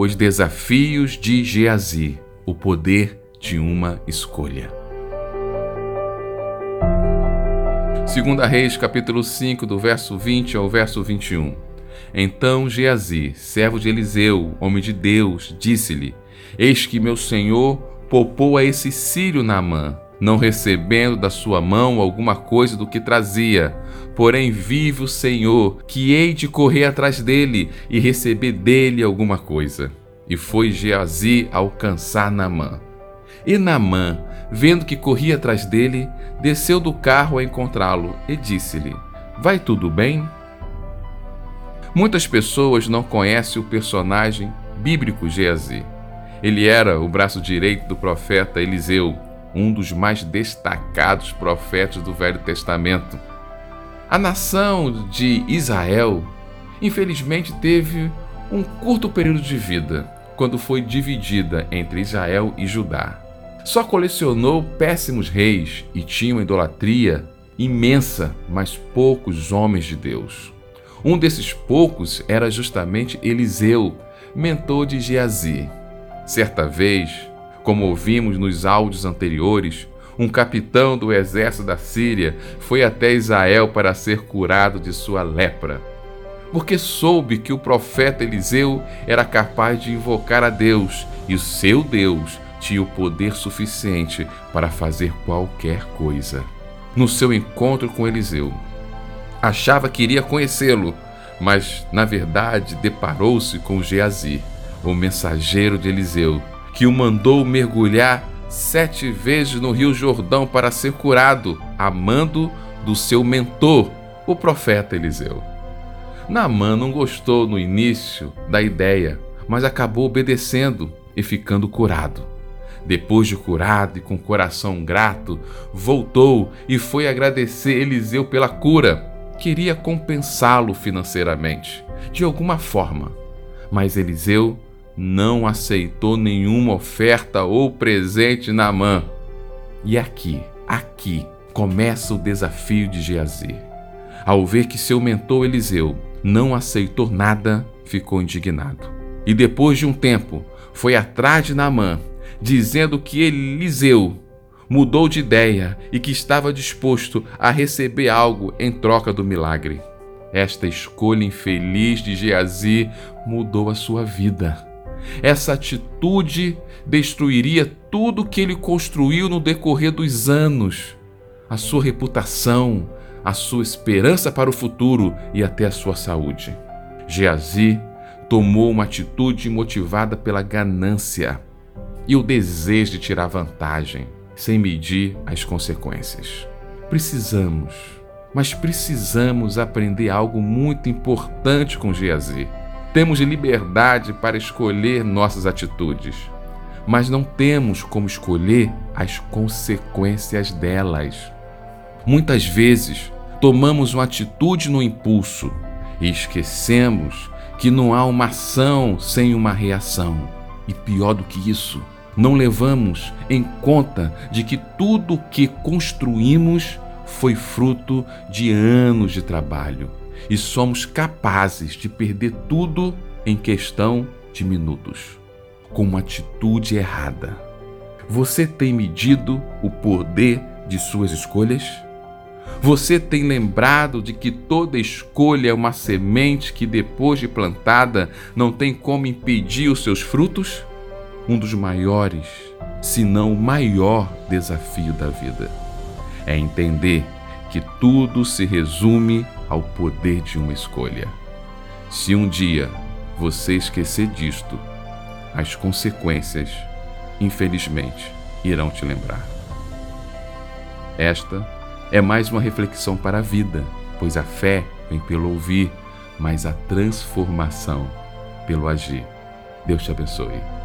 os desafios de Geazi, o poder de uma escolha. Segunda Reis, capítulo 5, do verso 20 ao verso 21. Então Geazi, servo de Eliseu, homem de Deus, disse-lhe: Eis que meu senhor poupou a esse sírio Naamã, não recebendo da sua mão alguma coisa do que trazia. Porém, vive o Senhor, que hei de correr atrás dele e receber dele alguma coisa. E foi Geazi alcançar Naamã. E Naamã, vendo que corria atrás dele, desceu do carro a encontrá-lo e disse-lhe: Vai tudo bem? Muitas pessoas não conhecem o personagem bíblico Geazi. Ele era o braço direito do profeta Eliseu um dos mais destacados profetas do Velho Testamento. A nação de Israel, infelizmente, teve um curto período de vida, quando foi dividida entre Israel e Judá. Só colecionou péssimos reis e tinha uma idolatria imensa, mas poucos homens de Deus. Um desses poucos era justamente Eliseu, mentor de Geazi. Certa vez, como ouvimos nos áudios anteriores, um capitão do exército da Síria foi até Israel para ser curado de sua lepra. Porque soube que o profeta Eliseu era capaz de invocar a Deus e o seu Deus tinha o poder suficiente para fazer qualquer coisa. No seu encontro com Eliseu, achava que iria conhecê-lo, mas na verdade deparou-se com Geazi, o mensageiro de Eliseu, que o mandou mergulhar sete vezes no Rio Jordão para ser curado, amando do seu mentor, o profeta Eliseu. Naamã não gostou no início da ideia, mas acabou obedecendo e ficando curado. Depois de curado e com coração grato, voltou e foi agradecer Eliseu pela cura. Queria compensá-lo financeiramente, de alguma forma, mas Eliseu não aceitou nenhuma oferta ou presente na mão. E aqui, aqui, começa o desafio de Geazi. Ao ver que seu mentor Eliseu não aceitou nada, ficou indignado. E depois de um tempo, foi atrás de Naamã, dizendo que Eliseu mudou de ideia e que estava disposto a receber algo em troca do milagre. Esta escolha infeliz de Geazi mudou a sua vida. Essa atitude destruiria tudo que ele construiu no decorrer dos anos, a sua reputação, a sua esperança para o futuro e até a sua saúde. Geazi tomou uma atitude motivada pela ganância e o desejo de tirar vantagem, sem medir as consequências. Precisamos, mas precisamos aprender algo muito importante com Geazi temos liberdade para escolher nossas atitudes, mas não temos como escolher as consequências delas. Muitas vezes, tomamos uma atitude no impulso e esquecemos que não há uma ação sem uma reação. E pior do que isso, não levamos em conta de que tudo o que construímos foi fruto de anos de trabalho e somos capazes de perder tudo em questão de minutos, com uma atitude errada. Você tem medido o poder de suas escolhas? Você tem lembrado de que toda escolha é uma semente que, depois de plantada, não tem como impedir os seus frutos? Um dos maiores, se não o maior desafio da vida é entender que tudo se resume ao poder de uma escolha. Se um dia você esquecer disto, as consequências, infelizmente, irão te lembrar. Esta é mais uma reflexão para a vida, pois a fé vem pelo ouvir, mas a transformação pelo agir. Deus te abençoe.